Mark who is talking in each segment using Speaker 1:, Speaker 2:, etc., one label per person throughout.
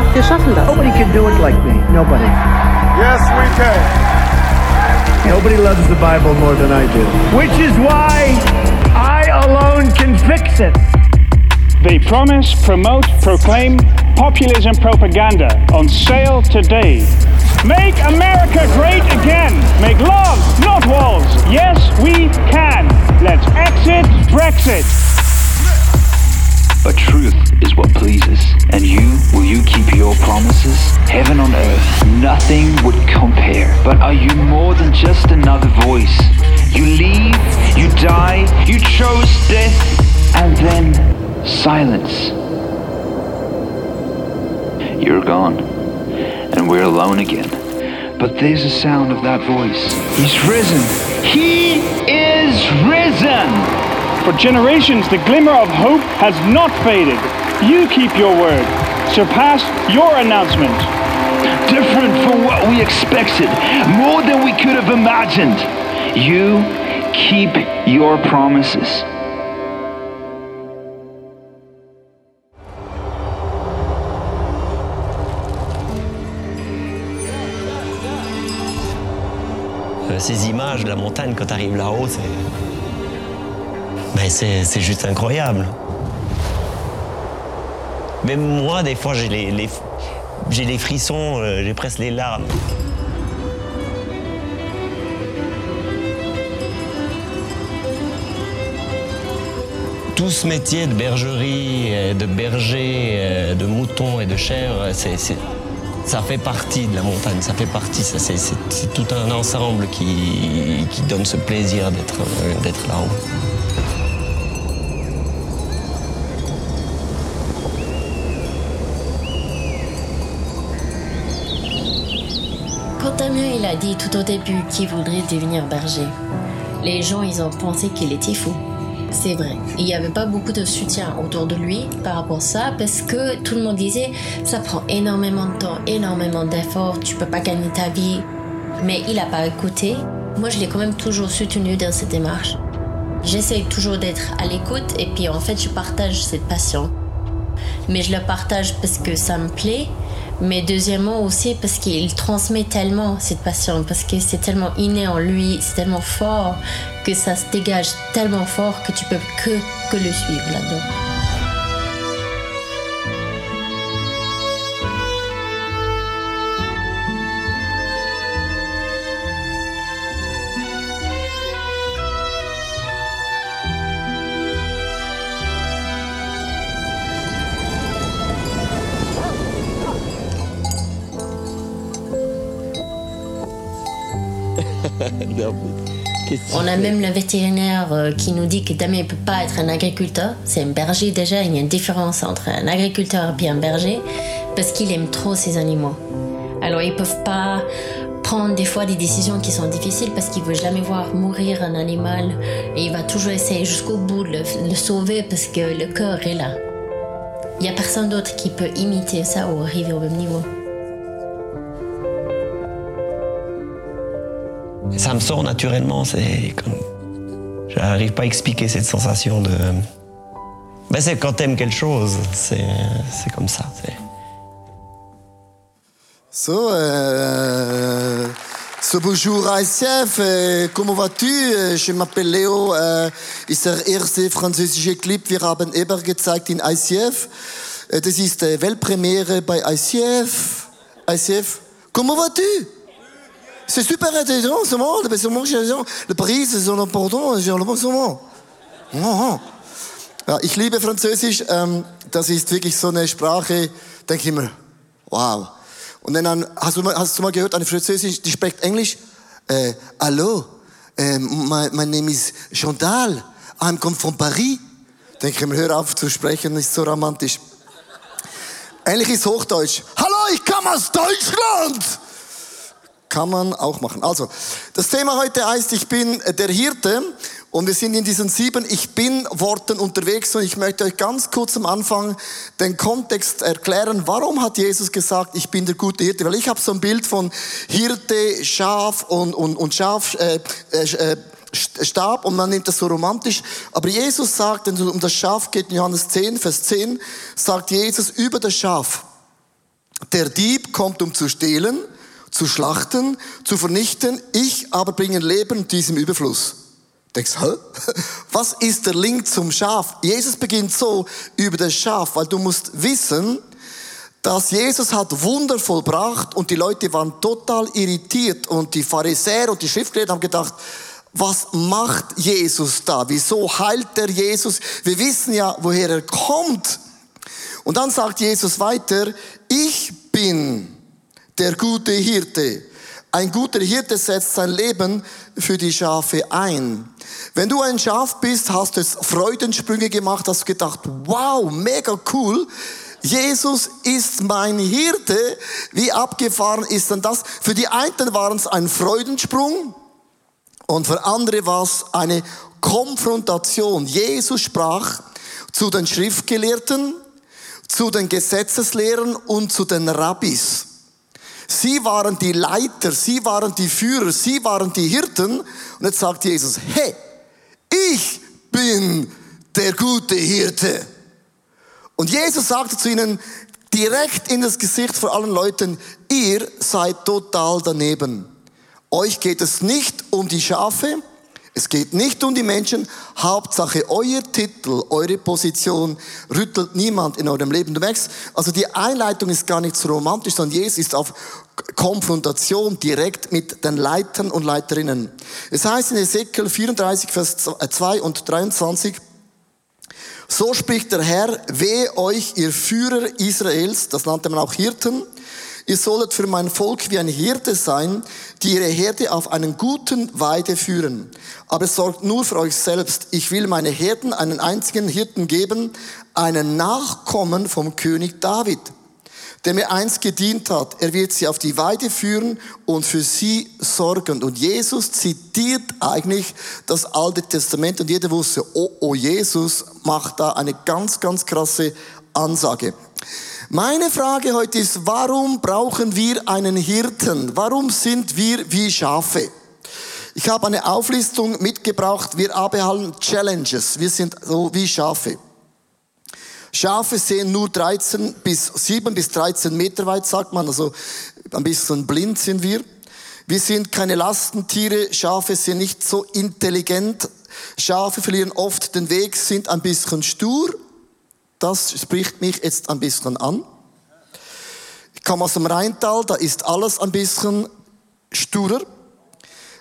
Speaker 1: Wir haben so vieles geschafft, wir schaffen das.
Speaker 2: Nobody can do it like me. Nobody.
Speaker 3: Yes, we can.
Speaker 2: Nobody loves the Bible more than I do. Which is why I alone can fix it.
Speaker 4: They promise, promote, proclaim populism propaganda on sale today. Make America great again. Make love, not walls. Yes, we can. Let's exit Brexit.
Speaker 5: But truth is what pleases. And you, will you keep your promises? Heaven on earth, nothing would compare. But are you more than just another voice? You leave, you die, you chose death, and then silence. You're gone, and we're alone again. But there's a sound of that voice. He's risen. He is risen!
Speaker 4: For generations, the glimmer of hope has not faded. You keep your word. Surpass your announcement.
Speaker 5: Different from what we expected, more than we could have imagined. You keep your promises.
Speaker 6: Euh, ces images de la montagne quand tu arrives là-haut, c'est. Ben c'est juste incroyable. Même moi, des fois, j'ai les, j'ai les frissons, euh, j'ai presque les larmes. Tout ce métier de bergerie, de berger, euh, de mouton et de chèvre, ça fait partie de la montagne, ça fait partie, c'est, tout un ensemble qui, qui donne ce plaisir euh, d'être là-haut.
Speaker 7: Quand Damien il a dit tout au début qu'il voudrait devenir berger, les gens ils ont pensé qu'il était fou. C'est vrai. Il n'y avait pas beaucoup de soutien autour de lui par rapport à ça parce que tout le monde disait ça prend énormément de temps, énormément d'efforts, tu peux pas gagner ta vie. Mais il n'a pas écouté. Moi, je l'ai quand même toujours soutenu dans cette démarche. J'essaye toujours d'être à l'écoute et puis en fait, je partage cette passion. Mais je la partage parce que ça me plaît mais deuxièmement aussi parce qu'il transmet tellement cette passion, parce que c'est tellement inné en lui, c'est tellement fort que ça se dégage tellement fort que tu peux que, que le suivre là-dedans. A même le vétérinaire euh, qui nous dit que Damien ne peut pas être un agriculteur. C'est un berger déjà. Il y a une différence entre un agriculteur et un berger parce qu'il aime trop ses animaux. Alors ils peuvent pas prendre des fois des décisions qui sont difficiles parce qu'il veut jamais voir mourir un animal et il va toujours essayer jusqu'au bout de le, sauver parce que le cœur est là. Il n'y a personne d'autre qui peut imiter ça ou arriver au même niveau.
Speaker 6: Ça me sort naturellement, c'est comme. J'arrive pas à expliquer cette sensation de. Ben c'est quand t'aimes quelque chose, c'est comme ça.
Speaker 8: So, euh, so bonjour ICF, äh, comment vas-tu? Äh, je m'appelle Leo, äh, ist der erste französische Clip, wir haben Eber gezeigt in ICF. Äh, das ist äh, Weltpremiere bei ICF. ICF, comment vas-tu? C'est super intéressant, ce monde, parce que moi, le Paris, c'est so important, c'est le oh, ja, Ich liebe Französisch, ähm, das ist wirklich so eine Sprache, denke ich mir, wow. Und dann hast du, mal, hast du mal gehört, eine Französisch, die spricht Englisch, äh, hallo, äh, my, my name is Chantal, I'm come from Paris. Denke ich mir, hör auf zu sprechen, ist so romantisch. Ähnlich ist Hochdeutsch. Hallo, ich komme aus Deutschland! Kann man auch machen. Also, das Thema heute heißt, ich bin der Hirte und wir sind in diesen sieben Ich bin Worten unterwegs und ich möchte euch ganz kurz am Anfang den Kontext erklären. Warum hat Jesus gesagt, ich bin der gute Hirte? Weil ich habe so ein Bild von Hirte, Schaf und, und, und Schaf, äh, äh, äh Stab und man nimmt das so romantisch. Aber Jesus sagt, wenn es um das Schaf geht, in Johannes 10, Vers 10, sagt Jesus über das Schaf, der Dieb kommt, um zu stehlen, zu schlachten, zu vernichten. Ich aber bringe Leben diesem Überfluss. Denkst, hä? Was ist der Link zum Schaf? Jesus beginnt so über das Schaf, weil du musst wissen, dass Jesus hat Wunder vollbracht und die Leute waren total irritiert und die Pharisäer und die Schriftgelehrten haben gedacht, was macht Jesus da? Wieso heilt der Jesus? Wir wissen ja, woher er kommt. Und dann sagt Jesus weiter, ich bin der gute Hirte. Ein guter Hirte setzt sein Leben für die Schafe ein. Wenn du ein Schaf bist, hast du Freudensprünge gemacht, hast gedacht, wow, mega cool. Jesus ist mein Hirte. Wie abgefahren ist denn das? Für die einen waren es ein Freudensprung und für andere war es eine Konfrontation. Jesus sprach zu den Schriftgelehrten, zu den Gesetzeslehrern und zu den Rabbis. Sie waren die Leiter, sie waren die Führer, sie waren die Hirten. Und jetzt sagt Jesus, hey, ich bin der gute Hirte. Und Jesus sagte zu ihnen direkt in das Gesicht vor allen Leuten, ihr seid total daneben. Euch geht es nicht um die Schafe, es geht nicht um die Menschen. Hauptsache, euer Titel, eure Position rüttelt niemand in eurem Leben. Du merkst, also die Einleitung ist gar nicht so romantisch, sondern Jesus ist auf Konfrontation direkt mit den Leitern und Leiterinnen. Es heißt in Ezekiel 34, Vers 2 und 23, so spricht der Herr, weh euch, ihr Führer Israels, das nannte man auch Hirten, Ihr solltet für mein Volk wie ein Hirte sein, die ihre Herde auf einen guten Weide führen. Aber sorgt nur für euch selbst. Ich will meine Herden einen einzigen Hirten geben, einen Nachkommen vom König David, der mir einst gedient hat. Er wird sie auf die Weide führen und für sie sorgen. Und Jesus zitiert eigentlich das Alte Testament und jeder wusste, oh, oh, Jesus macht da eine ganz, ganz krasse Ansage. Meine Frage heute ist, warum brauchen wir einen Hirten? Warum sind wir wie Schafe? Ich habe eine Auflistung mitgebracht. Wir haben Challenges. Wir sind so wie Schafe. Schafe sehen nur 13 bis 7 bis 13 Meter weit, sagt man. Also ein bisschen blind sind wir. Wir sind keine Lastentiere. Schafe sind nicht so intelligent. Schafe verlieren oft den Weg, sind ein bisschen stur das spricht mich jetzt ein bisschen an. Ich komme aus dem Rheintal, da ist alles ein bisschen sturer.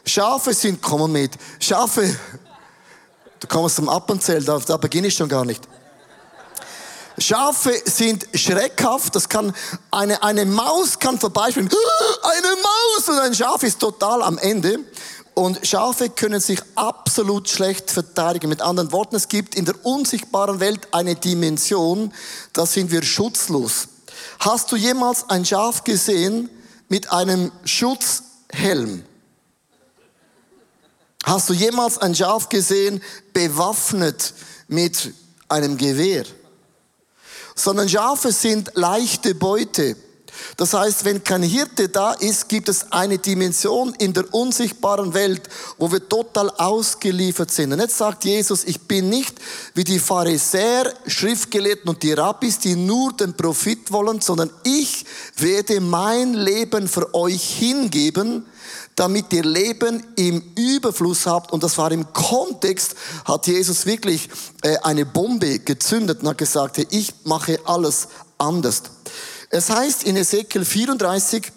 Speaker 8: Schafe sind, komm mit, Schafe, du kommst zum Appenzell, da, da beginne ich schon gar nicht. Schafe sind schreckhaft, das kann, eine, eine Maus kann vorbeispielen, eine Maus und ein Schaf ist total am Ende. Und Schafe können sich absolut schlecht verteidigen. Mit anderen Worten, es gibt in der unsichtbaren Welt eine Dimension, da sind wir schutzlos. Hast du jemals ein Schaf gesehen mit einem Schutzhelm? Hast du jemals ein Schaf gesehen bewaffnet mit einem Gewehr? Sondern Schafe sind leichte Beute. Das heißt, wenn kein Hirte da ist, gibt es eine Dimension in der unsichtbaren Welt, wo wir total ausgeliefert sind. Und jetzt sagt Jesus, ich bin nicht wie die Pharisäer, Schriftgelehrten und die Rabbis, die nur den Profit wollen, sondern ich werde mein Leben für euch hingeben, damit ihr Leben im Überfluss habt. Und das war im Kontext, hat Jesus wirklich äh, eine Bombe gezündet und hat gesagt, ich mache alles anders. Es heißt in Ezekiel 34,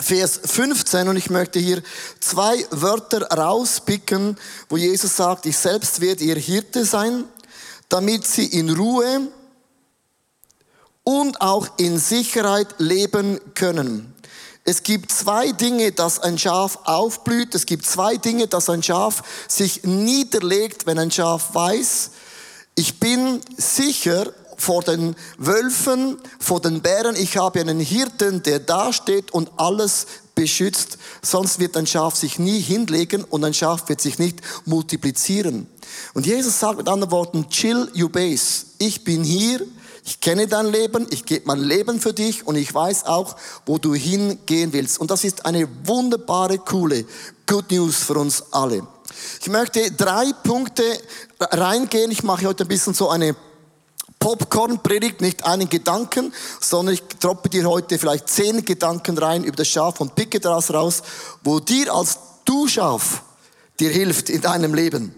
Speaker 8: Vers 15, und ich möchte hier zwei Wörter rauspicken, wo Jesus sagt, ich selbst werde ihr Hirte sein, damit sie in Ruhe und auch in Sicherheit leben können. Es gibt zwei Dinge, dass ein Schaf aufblüht. Es gibt zwei Dinge, dass ein Schaf sich niederlegt, wenn ein Schaf weiß, ich bin sicher vor den Wölfen, vor den Bären. Ich habe einen Hirten, der da steht und alles beschützt. Sonst wird ein Schaf sich nie hinlegen und ein Schaf wird sich nicht multiplizieren. Und Jesus sagt mit anderen Worten, chill you base. Ich bin hier, ich kenne dein Leben, ich gebe mein Leben für dich und ich weiß auch, wo du hingehen willst. Und das ist eine wunderbare, coole Good News für uns alle. Ich möchte drei Punkte reingehen. Ich mache heute ein bisschen so eine Popcorn-Predigt, nicht einen Gedanken, sondern ich droppe dir heute vielleicht zehn Gedanken rein über das Schaf und picke daraus raus, wo dir als Du-Schaf dir hilft in deinem Leben.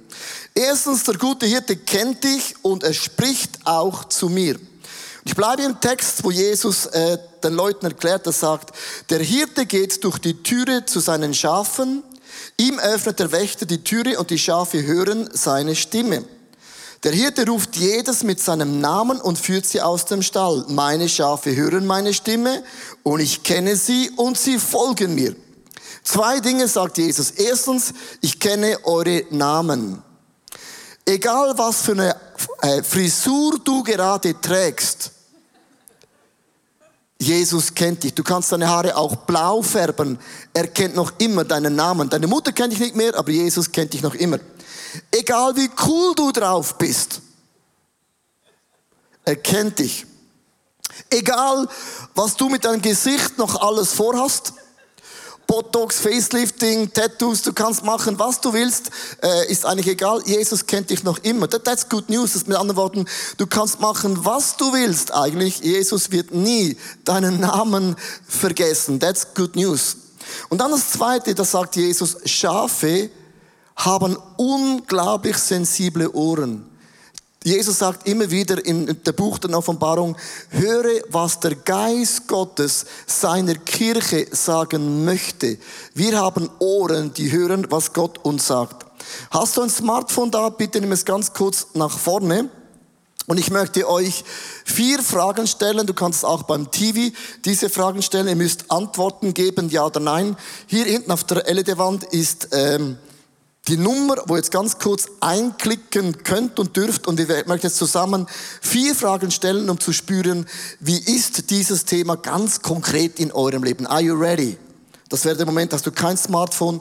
Speaker 8: Erstens, der gute Hirte kennt dich und er spricht auch zu mir. Ich bleibe im Text, wo Jesus äh, den Leuten erklärt, er sagt, der Hirte geht durch die Türe zu seinen Schafen, ihm öffnet der Wächter die Türe und die Schafe hören seine Stimme. Der Hirte ruft jedes mit seinem Namen und führt sie aus dem Stall. Meine Schafe hören meine Stimme und ich kenne sie und sie folgen mir. Zwei Dinge sagt Jesus. Erstens, ich kenne eure Namen. Egal was für eine äh, Frisur du gerade trägst, Jesus kennt dich. Du kannst deine Haare auch blau färben. Er kennt noch immer deinen Namen. Deine Mutter kennt dich nicht mehr, aber Jesus kennt dich noch immer. Egal wie cool du drauf bist, er kennt dich. Egal, was du mit deinem Gesicht noch alles vorhast, Botox, Facelifting, Tattoos, du kannst machen, was du willst, äh, ist eigentlich egal. Jesus kennt dich noch immer. That, that's good news. Das mit anderen Worten, du kannst machen, was du willst eigentlich. Jesus wird nie deinen Namen vergessen. That's good news. Und dann das Zweite, da sagt Jesus, Schafe haben unglaublich sensible Ohren. Jesus sagt immer wieder in der Buch der Offenbarung, höre, was der Geist Gottes seiner Kirche sagen möchte. Wir haben Ohren, die hören, was Gott uns sagt. Hast du ein Smartphone da? Bitte nimm es ganz kurz nach vorne. Und ich möchte euch vier Fragen stellen. Du kannst auch beim TV diese Fragen stellen. Ihr müsst Antworten geben, ja oder nein. Hier hinten auf der LED-Wand ist ähm, die Nummer, wo ihr jetzt ganz kurz einklicken könnt und dürft und ich möchte jetzt zusammen vier Fragen stellen, um zu spüren, wie ist dieses Thema ganz konkret in eurem Leben? Are you ready? Das wäre der Moment, hast du kein Smartphone,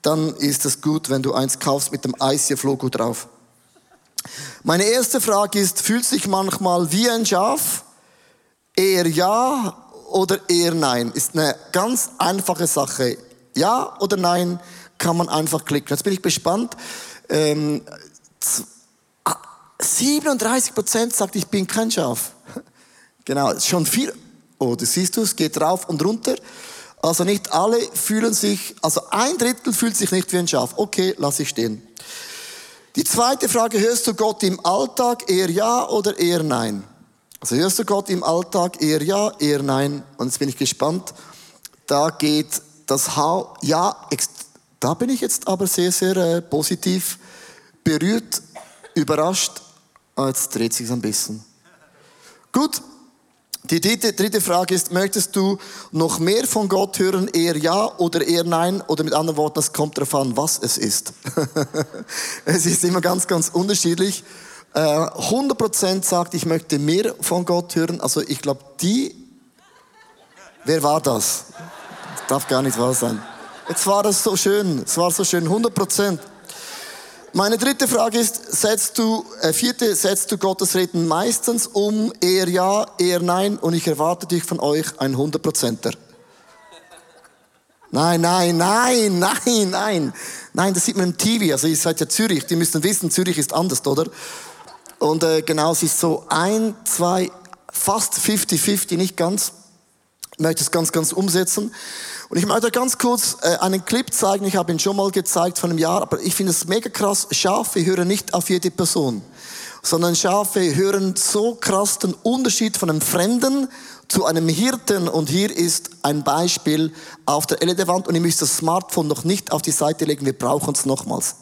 Speaker 8: dann ist es gut, wenn du eins kaufst mit dem ICF-Logo drauf. Meine erste Frage ist, fühlt sich manchmal wie ein Schaf? Eher ja oder eher nein? Ist eine ganz einfache Sache. Ja oder nein? Kann man einfach klicken. Jetzt bin ich gespannt. Ähm, 37 ah, Prozent sagt, ich bin kein Schaf. Genau, schon viel. Oh, das siehst du, es geht rauf und runter. Also nicht alle fühlen sich, also ein Drittel fühlt sich nicht wie ein Schaf. Okay, lass ich stehen. Die zweite Frage, hörst du Gott im Alltag eher ja oder eher nein? Also hörst du Gott im Alltag eher ja, eher nein? Und jetzt bin ich gespannt. Da geht das ja, da bin ich jetzt aber sehr, sehr äh, positiv berührt, überrascht. Ah, jetzt dreht sich ein bisschen. Gut. Die dritte, dritte Frage ist, möchtest du noch mehr von Gott hören, eher ja oder eher nein? Oder mit anderen Worten, es kommt darauf an, was es ist. es ist immer ganz, ganz unterschiedlich. Äh, 100% sagt, ich möchte mehr von Gott hören. Also ich glaube, die... Wer war das? das? Darf gar nicht wahr sein. Jetzt war es so schön, es war so schön, 100 Prozent. Meine dritte Frage ist, setzt du, äh, vierte, setzt du Gottes Reden meistens um, eher ja, eher nein, und ich erwarte dich von euch ein 100 Prozenter. Nein, nein, nein, nein, nein. Nein, das sieht man im TV, also ihr seid ja Zürich, die müssen wissen, Zürich ist anders, oder? Und äh, genau, es ist so ein, zwei, fast 50-50, nicht ganz. Ich möchte es ganz, ganz umsetzen. Und ich möchte ganz kurz äh, einen Clip zeigen. Ich habe ihn schon mal gezeigt von einem Jahr, aber ich finde es mega krass. Schafe hören nicht auf jede Person, sondern Schafe hören so krass den Unterschied von einem Fremden zu einem Hirten. Und hier ist ein Beispiel auf der LED-Wand. Und ihr müsst das Smartphone noch nicht auf die Seite legen. Wir brauchen es nochmals.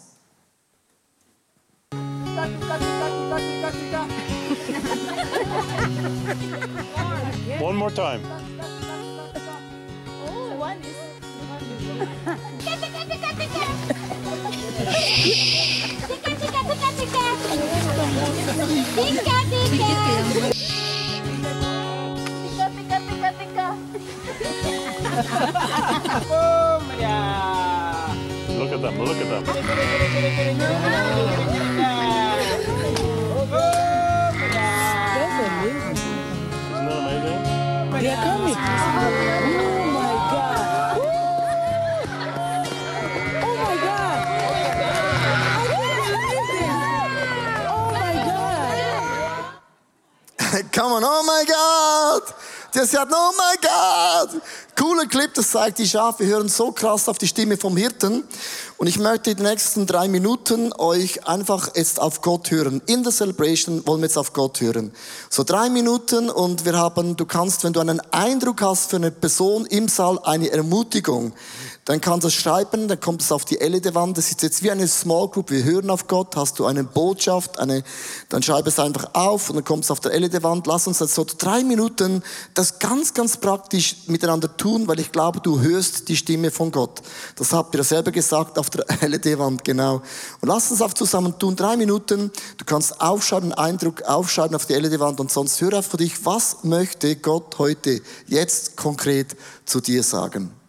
Speaker 4: One more time. Pica, pica! Pica, pica, pica, pica! Cobra! Look at them, look at them! Cobra!
Speaker 1: That's amazing!
Speaker 4: Isn't that amazing?
Speaker 1: They're coming!
Speaker 8: Come on, oh my God! Der sagt, oh my God! Cooler Clip, das zeigt, die Schafe hören so krass auf die Stimme vom Hirten. Und ich möchte den nächsten drei Minuten euch einfach jetzt auf Gott hören. In der Celebration wollen wir jetzt auf Gott hören. So drei Minuten und wir haben, du kannst, wenn du einen Eindruck hast für eine Person im Saal, eine Ermutigung, dann kannst du es schreiben, dann kommt es auf die LED-Wand. Das ist jetzt wie eine Small Group. Wir hören auf Gott. Hast du eine Botschaft, eine, dann schreib es einfach auf und dann kommt es auf der LED-Wand. Lass uns jetzt so drei Minuten das ganz, ganz praktisch miteinander tun, weil ich glaube, du hörst die Stimme von Gott. Das habt ihr selber gesagt auf der LED-Wand, genau. Und lass uns auf zusammen tun. Drei Minuten. Du kannst aufschreiben, Eindruck aufschreiben auf die LED-Wand und sonst hör auf für dich, was möchte Gott heute jetzt konkret zu dir sagen.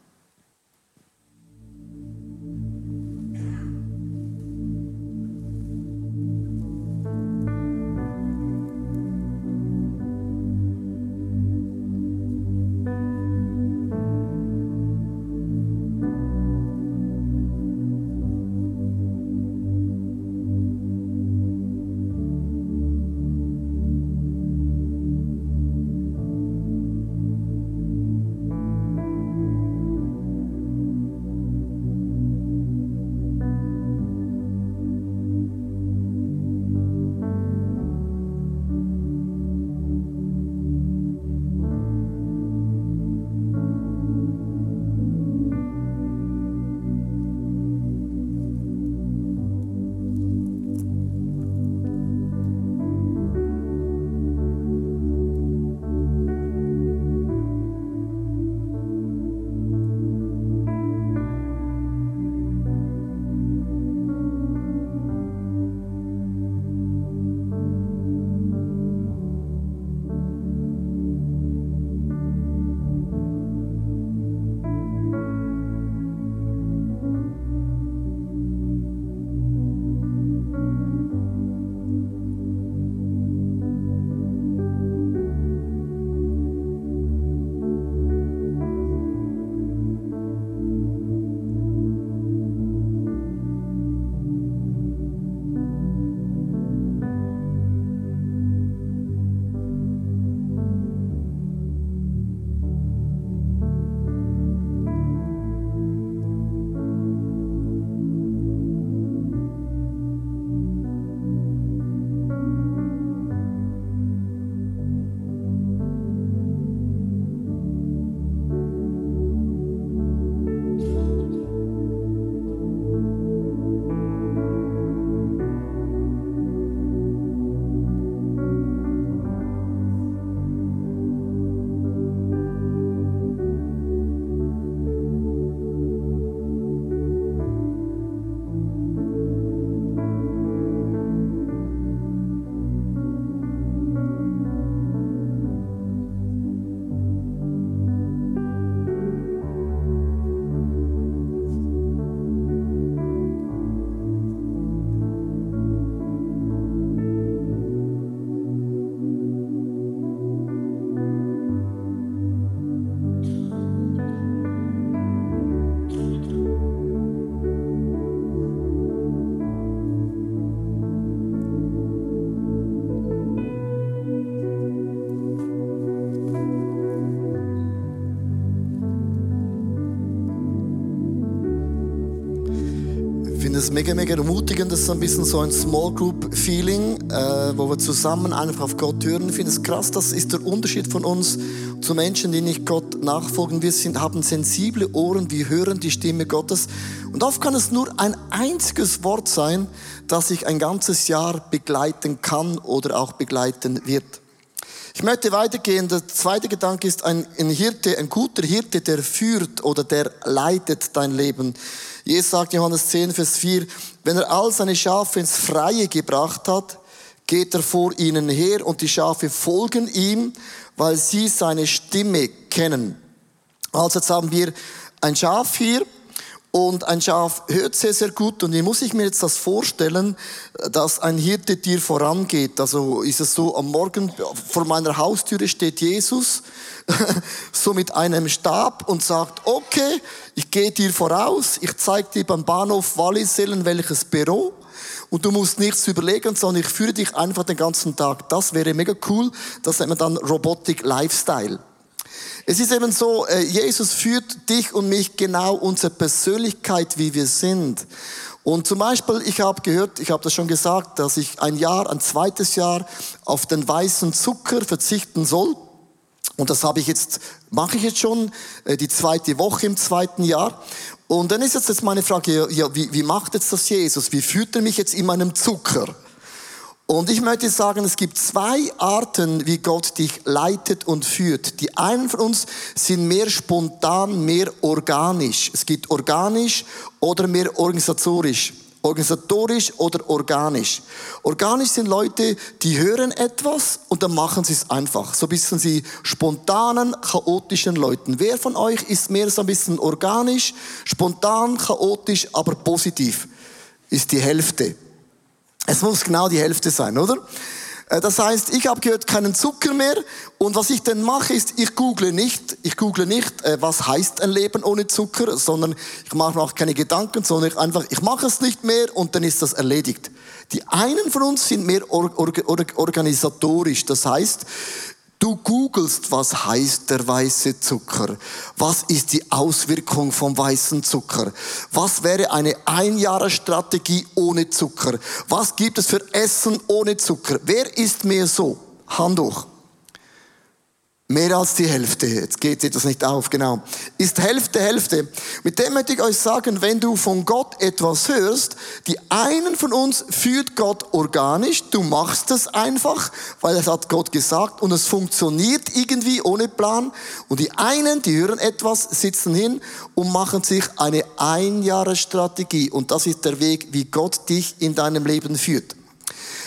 Speaker 8: Mega, mega ermutigend. Das ist ein bisschen so ein Small Group Feeling, äh, wo wir zusammen einfach auf Gott hören. Ich finde es krass, das ist der Unterschied von uns zu Menschen, die nicht Gott nachfolgen. Wir sind, haben sensible Ohren, wir hören die Stimme Gottes. Und oft kann es nur ein einziges Wort sein, das sich ein ganzes Jahr begleiten kann oder auch begleiten wird. Ich möchte weitergehen. Der zweite Gedanke ist ein, ein Hirte, ein guter Hirte, der führt oder der leitet dein Leben. Jesus sagt Johannes 10, Vers 4, wenn er all seine Schafe ins Freie gebracht hat, geht er vor ihnen her und die Schafe folgen ihm, weil sie seine Stimme kennen. Also jetzt haben wir ein Schaf hier und ein Schaf hört sehr, sehr gut. Und wie muss ich mir jetzt das vorstellen, dass ein Hirte vorangeht? Also ist es so, am Morgen vor meiner Haustüre steht Jesus, so mit einem Stab und sagt, okay, ich gehe dir voraus, ich zeige dir beim Bahnhof Wallisellen welches Büro und du musst nichts überlegen, sondern ich führe dich einfach den ganzen Tag. Das wäre mega cool. Das nennt man dann Robotic Lifestyle. Es ist eben so, äh, Jesus führt dich und mich genau unsere Persönlichkeit, wie wir sind. Und zum Beispiel, ich habe gehört, ich habe das schon gesagt, dass ich ein Jahr, ein zweites Jahr auf den weißen Zucker verzichten soll. Und das habe ich jetzt, mache ich jetzt schon, äh, die zweite Woche im zweiten Jahr. Und dann ist jetzt meine Frage, ja, wie, wie macht jetzt das Jesus? Wie führt er mich jetzt in meinem Zucker? Und ich möchte sagen, es gibt zwei Arten, wie Gott dich leitet und führt. Die einen von uns sind mehr spontan, mehr organisch. Es gibt organisch oder mehr organisatorisch. Organisatorisch oder organisch. Organisch sind Leute, die hören etwas und dann machen sie es einfach. So ein bisschen sie spontanen, chaotischen Leuten. Wer von euch ist mehr so ein bisschen organisch, spontan, chaotisch, aber positiv? Ist die Hälfte. Es muss genau die Hälfte sein, oder? Äh, das heißt, ich habe gehört, keinen Zucker mehr. Und was ich dann mache, ist, ich google nicht, ich google nicht, äh, was heißt ein Leben ohne Zucker, sondern ich mache mir auch keine Gedanken, sondern ich einfach, ich mache es nicht mehr und dann ist das erledigt. Die einen von uns sind mehr organisatorisch. Das heißt, Du googelst, was heißt der weiße Zucker? Was ist die Auswirkung vom weißen Zucker? Was wäre eine Einjahresstrategie ohne Zucker? Was gibt es für Essen ohne Zucker? Wer ist mehr so? Hand hoch. Mehr als die Hälfte. Jetzt geht etwas nicht auf, genau. Ist Hälfte, Hälfte. Mit dem möchte ich euch sagen, wenn du von Gott etwas hörst, die einen von uns führt Gott organisch, du machst es einfach, weil es hat Gott gesagt und es funktioniert irgendwie ohne Plan. Und die einen, die hören etwas, sitzen hin und machen sich eine Einjahresstrategie. Und das ist der Weg, wie Gott dich in deinem Leben führt.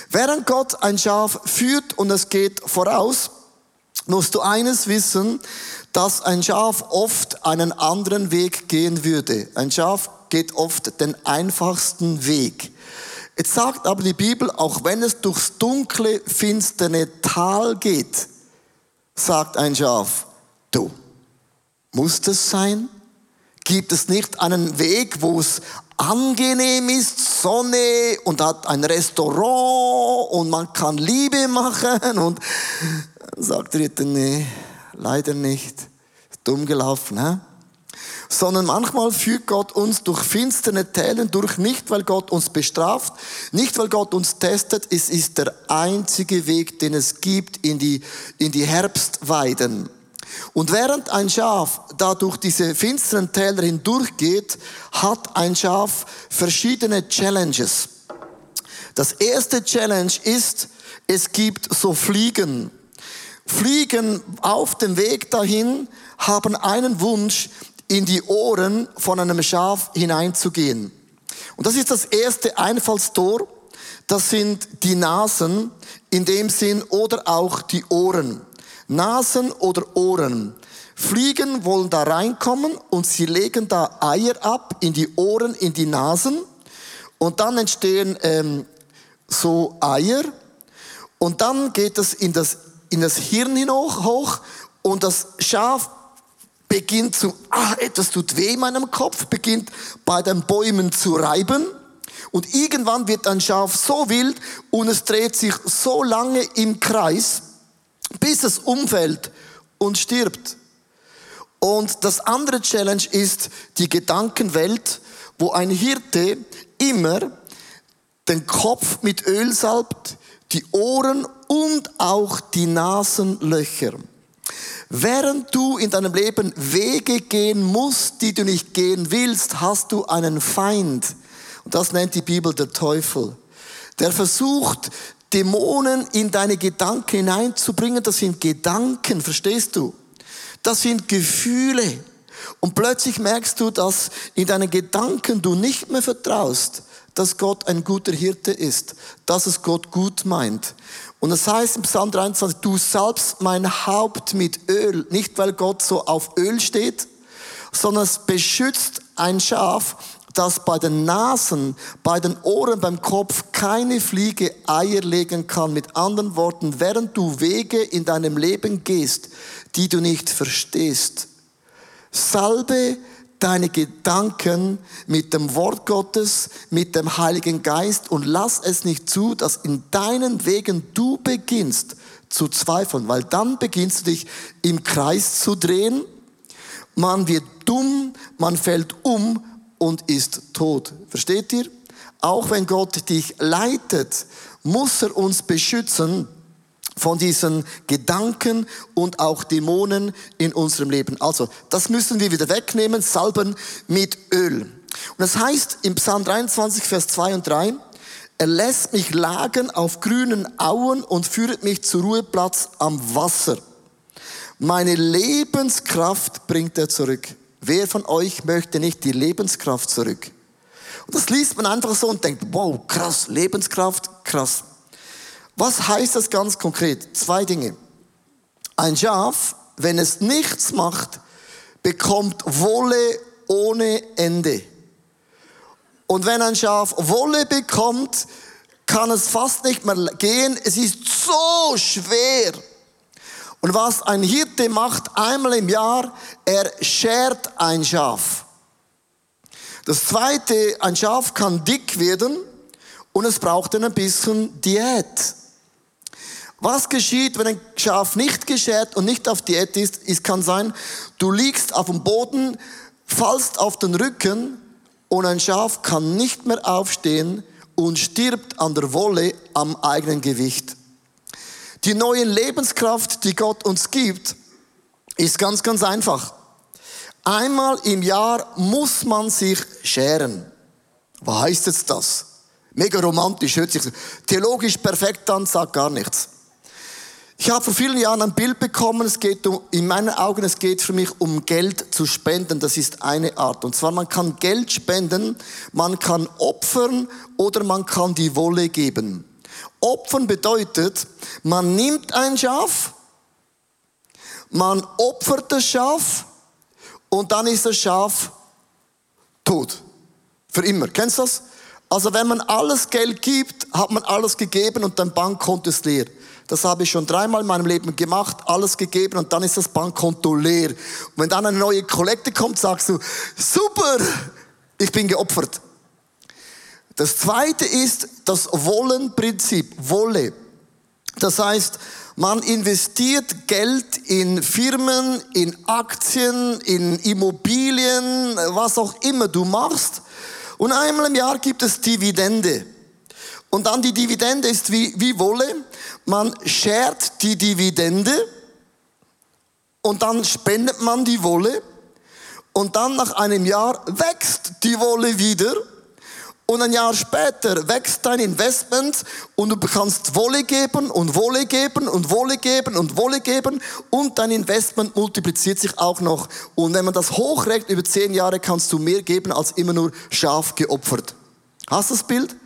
Speaker 8: Während Gott ein Schaf führt und es geht voraus, musst du eines wissen, dass ein Schaf oft einen anderen Weg gehen würde. Ein Schaf geht oft den einfachsten Weg. Jetzt sagt aber die Bibel, auch wenn es durchs dunkle, finsterne Tal geht, sagt ein Schaf, du, muss das sein? Gibt es nicht einen Weg, wo es angenehm ist, Sonne und hat ein Restaurant und man kann Liebe machen und sagt der Ritter, nee, leider nicht. Dumm gelaufen, hä? Sondern manchmal führt Gott uns durch finsterne Tälen durch, nicht weil Gott uns bestraft, nicht weil Gott uns testet, es ist der einzige Weg, den es gibt in die, in die Herbstweiden. Und während ein Schaf da durch diese finsteren Täler hindurchgeht, hat ein Schaf verschiedene Challenges. Das erste Challenge ist, es gibt so Fliegen. Fliegen auf dem Weg dahin haben einen Wunsch, in die Ohren von einem Schaf hineinzugehen. Und das ist das erste Einfallstor. Das sind die Nasen in dem Sinn oder auch die Ohren. Nasen oder Ohren. Fliegen wollen da reinkommen und sie legen da Eier ab in die Ohren, in die Nasen. Und dann entstehen ähm, so Eier. Und dann geht es in das in das Hirn hinauf, hoch und das Schaf beginnt zu, ah, etwas tut weh in meinem Kopf, beginnt bei den Bäumen zu reiben. Und irgendwann wird ein Schaf so wild und es dreht sich so lange im Kreis, bis es umfällt und stirbt. Und das andere Challenge ist die Gedankenwelt, wo ein Hirte immer den Kopf mit Öl salbt, die Ohren und auch die Nasenlöcher. Während du in deinem Leben Wege gehen musst, die du nicht gehen willst, hast du einen Feind. Und das nennt die Bibel der Teufel. Der versucht, Dämonen in deine Gedanken hineinzubringen. Das sind Gedanken, verstehst du? Das sind Gefühle. Und plötzlich merkst du, dass in deinen Gedanken du nicht mehr vertraust, dass Gott ein guter Hirte ist, dass es Gott gut meint. Und es das heißt im Psalm 23, du salbst mein Haupt mit Öl, nicht weil Gott so auf Öl steht, sondern es beschützt ein Schaf, das bei den Nasen, bei den Ohren, beim Kopf keine Fliege Eier legen kann. Mit anderen Worten, während du Wege in deinem Leben gehst, die du nicht verstehst, salbe deine Gedanken mit dem Wort Gottes, mit dem Heiligen Geist und lass es nicht zu, dass in deinen Wegen du beginnst zu zweifeln, weil dann beginnst du dich im Kreis zu drehen, man wird dumm, man fällt um und ist tot. Versteht ihr? Auch wenn Gott dich leitet, muss er uns beschützen von diesen Gedanken und auch Dämonen in unserem Leben. Also, das müssen wir wieder wegnehmen, salben mit Öl. Und das heißt im Psalm 23, Vers 2 und 3, er lässt mich lagen auf grünen Auen und führt mich zu Ruheplatz am Wasser. Meine Lebenskraft bringt er zurück. Wer von euch möchte nicht die Lebenskraft zurück? Und das liest man einfach so und denkt, wow, krass, Lebenskraft, krass. Was heißt das ganz konkret? Zwei Dinge. Ein Schaf, wenn es nichts macht, bekommt Wolle ohne Ende. Und wenn ein Schaf Wolle bekommt, kann es fast nicht mehr gehen. Es ist so schwer. Und was ein Hirte macht einmal im Jahr, er schert ein Schaf. Das zweite, ein Schaf kann dick werden und es braucht dann ein bisschen Diät. Was geschieht, wenn ein Schaf nicht geschert und nicht auf Diät ist? Es kann sein, du liegst auf dem Boden, fallst auf den Rücken und ein Schaf kann nicht mehr aufstehen und stirbt an der Wolle am eigenen Gewicht. Die neue Lebenskraft, die Gott uns gibt, ist ganz, ganz einfach. Einmal im Jahr muss man sich scheren. Was heißt jetzt das? Mega romantisch, hört sich theologisch perfekt an, sagt gar nichts. Ich habe vor vielen Jahren ein Bild bekommen, es geht um, in meinen Augen, es geht für mich um Geld zu spenden. Das ist eine Art. Und zwar, man kann Geld spenden, man kann opfern oder man kann die Wolle geben. Opfern bedeutet, man nimmt ein Schaf, man opfert das Schaf und dann ist das Schaf tot. Für immer. Kennst du das? Also wenn man alles Geld gibt, hat man alles gegeben und dein Bankkonto ist leer. Das habe ich schon dreimal in meinem Leben gemacht, alles gegeben und dann ist das Bankkonto leer. Und wenn dann eine neue Kollekte kommt, sagst du, super, ich bin geopfert. Das zweite ist das Wollenprinzip, Wolle. Das heißt, man investiert Geld in Firmen, in Aktien, in Immobilien, was auch immer du machst. Und einmal im Jahr gibt es Dividende. Und dann die Dividende ist wie, wie Wolle. Man schert die Dividende und dann spendet man die Wolle. Und dann nach einem Jahr wächst die Wolle wieder und ein Jahr später wächst dein Investment und du kannst Wolle geben und Wolle geben und Wolle geben und Wolle geben und dein Investment multipliziert sich auch noch. Und wenn man das hochrechnet über zehn Jahre, kannst du mehr geben als immer nur Schaf geopfert. Hast du das Bild?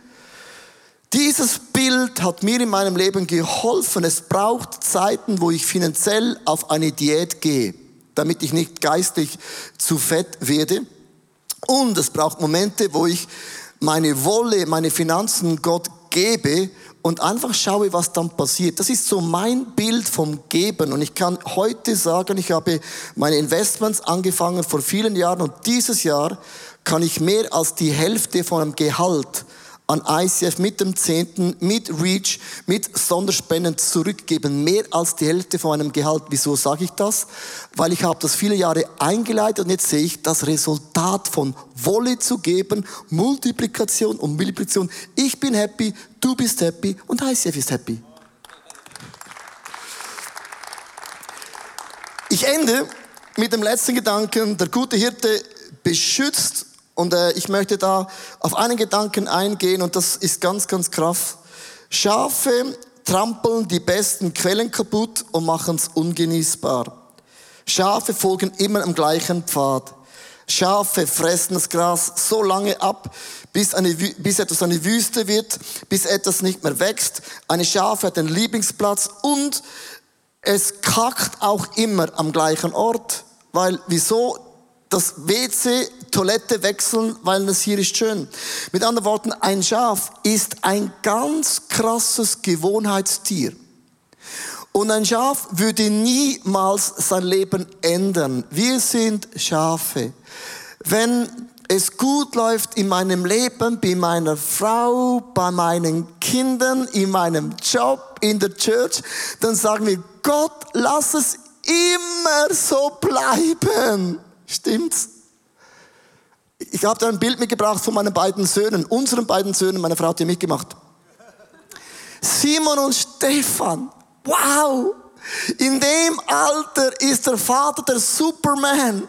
Speaker 8: Dieses Bild hat mir in meinem Leben geholfen. Es braucht Zeiten, wo ich finanziell auf eine Diät gehe, damit ich nicht geistig zu fett werde. Und es braucht Momente, wo ich meine Wolle, meine Finanzen Gott gebe und einfach schaue, was dann passiert. Das ist so mein Bild vom Geben. Und ich kann heute sagen, ich habe meine Investments angefangen vor vielen Jahren und dieses Jahr kann ich mehr als die Hälfte von einem Gehalt an ICF mit dem Zehnten, mit Reach, mit Sonderspenden zurückgeben. Mehr als die Hälfte von einem Gehalt. Wieso sage ich das? Weil ich habe das viele Jahre eingeleitet und jetzt sehe ich das Resultat von Wolle zu geben, Multiplikation und Multiplikation. Ich bin happy, du bist happy und ICF ist happy. Ich ende mit dem letzten Gedanken. Der gute Hirte beschützt und äh, ich möchte da auf einen Gedanken eingehen und das ist ganz, ganz krass. Schafe trampeln die besten Quellen kaputt und machen es ungenießbar. Schafe folgen immer am gleichen Pfad. Schafe fressen das Gras so lange ab, bis, eine, bis etwas eine Wüste wird, bis etwas nicht mehr wächst. Eine Schafe hat einen Lieblingsplatz und es kackt auch immer am gleichen Ort. Weil wieso das WC, Toilette wechseln, weil das hier ist schön. Mit anderen Worten, ein Schaf ist ein ganz krasses Gewohnheitstier. Und ein Schaf würde niemals sein Leben ändern. Wir sind Schafe. Wenn es gut läuft in meinem Leben, bei meiner Frau, bei meinen Kindern, in meinem Job, in der Church, dann sagen wir, Gott, lass es immer so bleiben. Stimmt's? Ich habe da ein Bild mitgebracht von meinen beiden Söhnen, unseren beiden Söhnen, meine Frau hat hier mitgemacht. Simon und Stefan. Wow! In dem Alter ist der Vater der Superman,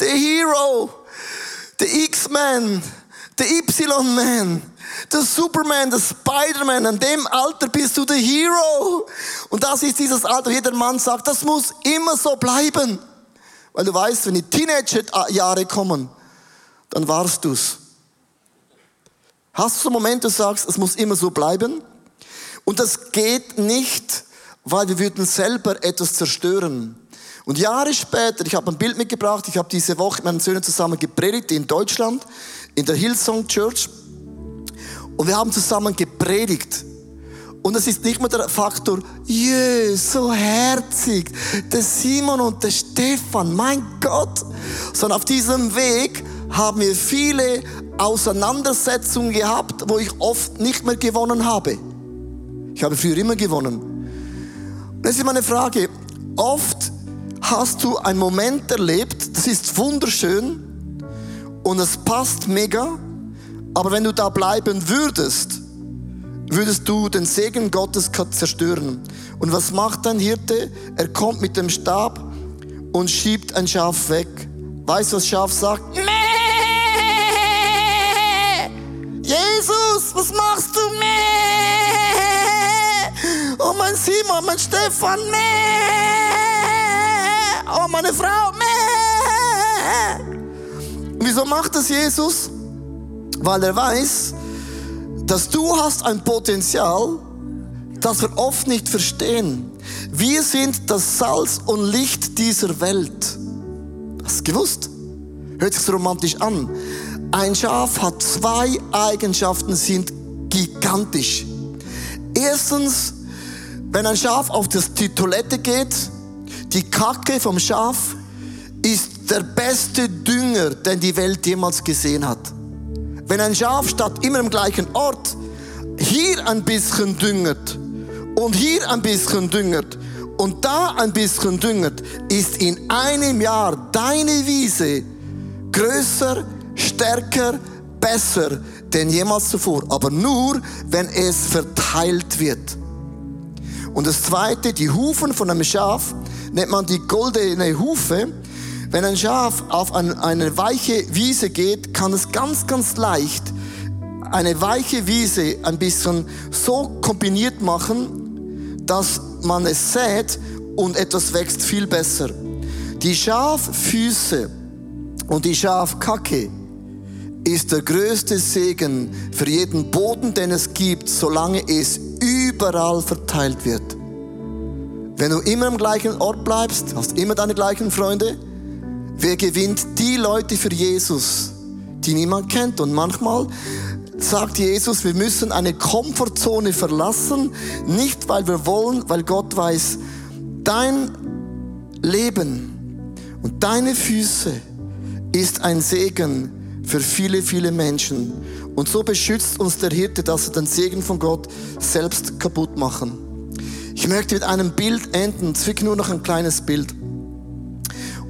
Speaker 8: der Hero, der X-Man, der Y-Man, der Superman, der Spider-Man. In dem Alter bist du der Hero. Und das ist dieses Alter. Jeder Mann sagt, das muss immer so bleiben. Weil du weißt, wenn die Teenager-Jahre kommen, dann warst du's. Hast du so Momente, du sagst, es muss immer so bleiben? Und das geht nicht, weil wir würden selber etwas zerstören. Und Jahre später, ich habe ein Bild mitgebracht, ich habe diese Woche mit meinen Söhnen zusammen gepredigt in Deutschland, in der Hillsong Church. Und wir haben zusammen gepredigt. Und es ist nicht mehr der Faktor, jö, so herzig, der Simon und der Stefan, mein Gott, sondern auf diesem Weg haben wir viele Auseinandersetzungen gehabt, wo ich oft nicht mehr gewonnen habe. Ich habe früher immer gewonnen. Das ist meine Frage. Oft hast du einen Moment erlebt, das ist wunderschön und es passt mega, aber wenn du da bleiben würdest, würdest du den Segen Gottes zerstören. Und was macht ein Hirte? Er kommt mit dem Stab und schiebt ein Schaf weg. Weißt du, was Schaf sagt? Jesus, was machst du? Oh, mein Simon, mein Stefan, oh, meine Frau. Wieso macht das Jesus? Weil er weiß, dass du hast ein Potenzial, das wir oft nicht verstehen. Wir sind das Salz und Licht dieser Welt. Hast du gewusst? Hört sich so romantisch an. Ein Schaf hat zwei Eigenschaften, sind gigantisch. Erstens, wenn ein Schaf auf die Toilette geht, die Kacke vom Schaf ist der beste Dünger, den die Welt jemals gesehen hat. Wenn ein Schaf statt immer im gleichen Ort hier ein bisschen düngert und hier ein bisschen düngert und da ein bisschen düngert, ist in einem Jahr deine Wiese größer, stärker, besser denn jemals zuvor. Aber nur, wenn es verteilt wird. Und das zweite, die Hufen von einem Schaf, nennt man die goldene Hufe. Wenn ein Schaf auf eine weiche Wiese geht, kann es ganz, ganz leicht eine weiche Wiese ein bisschen so kombiniert machen, dass man es sät und etwas wächst viel besser. Die Schaffüße und die Schafkacke ist der größte Segen für jeden Boden, den es gibt, solange es überall verteilt wird. Wenn du immer am gleichen Ort bleibst, hast immer deine gleichen Freunde, wer gewinnt die Leute für Jesus, die niemand kennt? Und manchmal sagt Jesus, wir müssen eine Komfortzone verlassen, nicht weil wir wollen, weil Gott weiß, dein Leben und deine Füße ist ein Segen für viele, viele Menschen. Und so beschützt uns der Hirte, dass er den Segen von Gott selbst kaputt machen. Ich möchte mit einem Bild enden, ist nur noch ein kleines Bild.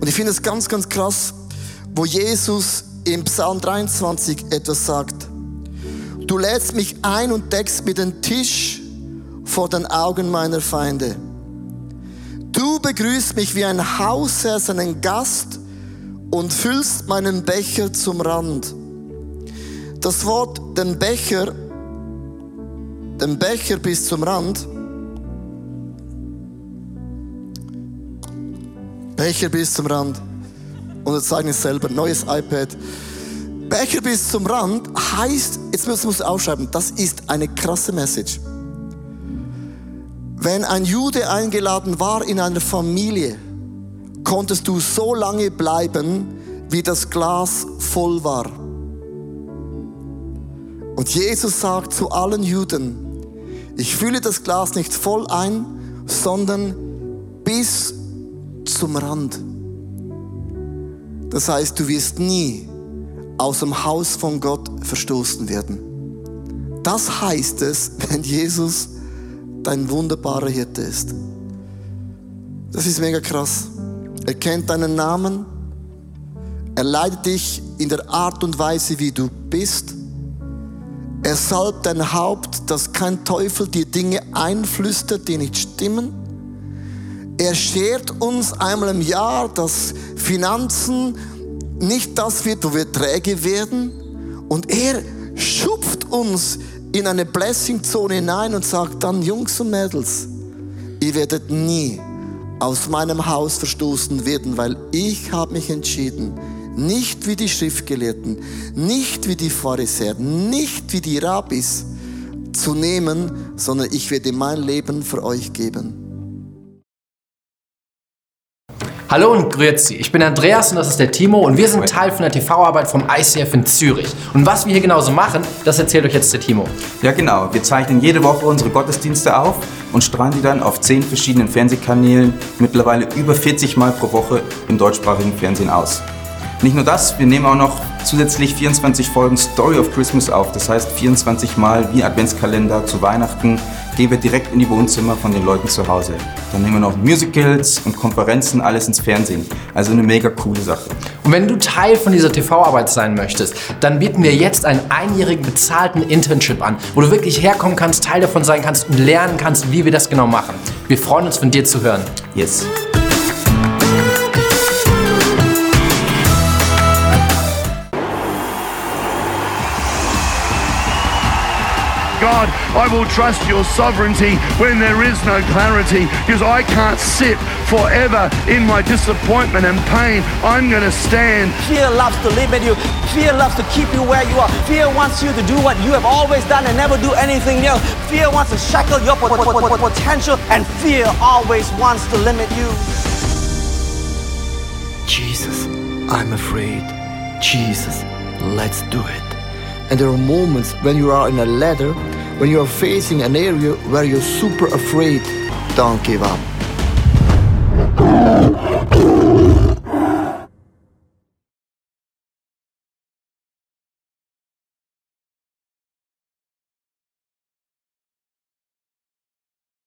Speaker 8: Und ich finde es ganz, ganz krass, wo Jesus im Psalm 23 etwas sagt. Du lädst mich ein und deckst mir den Tisch vor den Augen meiner Feinde. Du begrüßt mich wie ein Hausherr seinen Gast und füllst meinen Becher zum Rand. Das Wort den Becher, den Becher bis zum Rand, Becher bis zum Rand. Und zeigen es selber, neues iPad. Becher bis zum Rand heißt, jetzt musst du aufschreiben, das ist eine krasse Message. Wenn ein Jude eingeladen war in einer Familie, konntest du so lange bleiben, wie das Glas voll war. Und Jesus sagt zu allen Juden, ich fülle das Glas nicht voll ein, sondern bis zum Rand. Das heißt, du wirst nie aus dem Haus von Gott verstoßen werden. Das heißt es, wenn Jesus dein wunderbarer Hirte ist. Das ist mega krass. Er kennt deinen Namen. Er leitet dich in der Art und Weise, wie du bist. Er salbt dein Haupt, dass kein Teufel dir Dinge einflüstert, die nicht stimmen. Er schert uns einmal im Jahr, dass Finanzen nicht das wird, wo wir träge werden. Und er schupft uns in eine Blessing-Zone hinein und sagt dann, Jungs und Mädels, ihr werdet nie aus meinem Haus verstoßen werden, weil ich habe mich entschieden, nicht wie die Schriftgelehrten, nicht wie die Pharisäer, nicht wie die Rabbis zu nehmen, sondern ich werde mein Leben für euch geben.
Speaker 9: Hallo und grüezi, ich bin Andreas und das ist der Timo und wir sind Teil von der TV-Arbeit vom ICF in Zürich. Und was wir hier genauso machen, das erzählt euch jetzt der Timo.
Speaker 10: Ja genau, wir zeichnen jede Woche unsere Gottesdienste auf und strahlen die dann auf zehn verschiedenen Fernsehkanälen, mittlerweile über 40 Mal pro Woche im deutschsprachigen Fernsehen aus. Nicht nur das, wir nehmen auch noch zusätzlich 24 Folgen Story of Christmas auf. Das heißt 24 Mal wie Adventskalender zu Weihnachten gehen wir direkt in die Wohnzimmer von den Leuten zu Hause. Dann nehmen wir noch Musicals und Konferenzen, alles ins Fernsehen. Also eine mega coole Sache.
Speaker 9: Und wenn du Teil von dieser TV-Arbeit sein möchtest, dann bieten wir jetzt einen einjährigen bezahlten Internship an, wo du wirklich herkommen kannst, Teil davon sein kannst und lernen kannst, wie wir das genau machen. Wir freuen uns von dir zu hören.
Speaker 10: Yes.
Speaker 2: God, I will trust your sovereignty when there is no clarity because I can't sit forever in my disappointment and pain. I'm going to stand.
Speaker 11: Fear loves to limit you. Fear loves to keep you where you are. Fear wants you to do what you have always done and never do anything new. Fear wants to shackle your po- po- po- potential, and fear always wants to limit you.
Speaker 8: Jesus, I'm afraid. Jesus, let's do it. And there are moments when you are in a ladder, when you are facing an area where you're super afraid. Don't give up.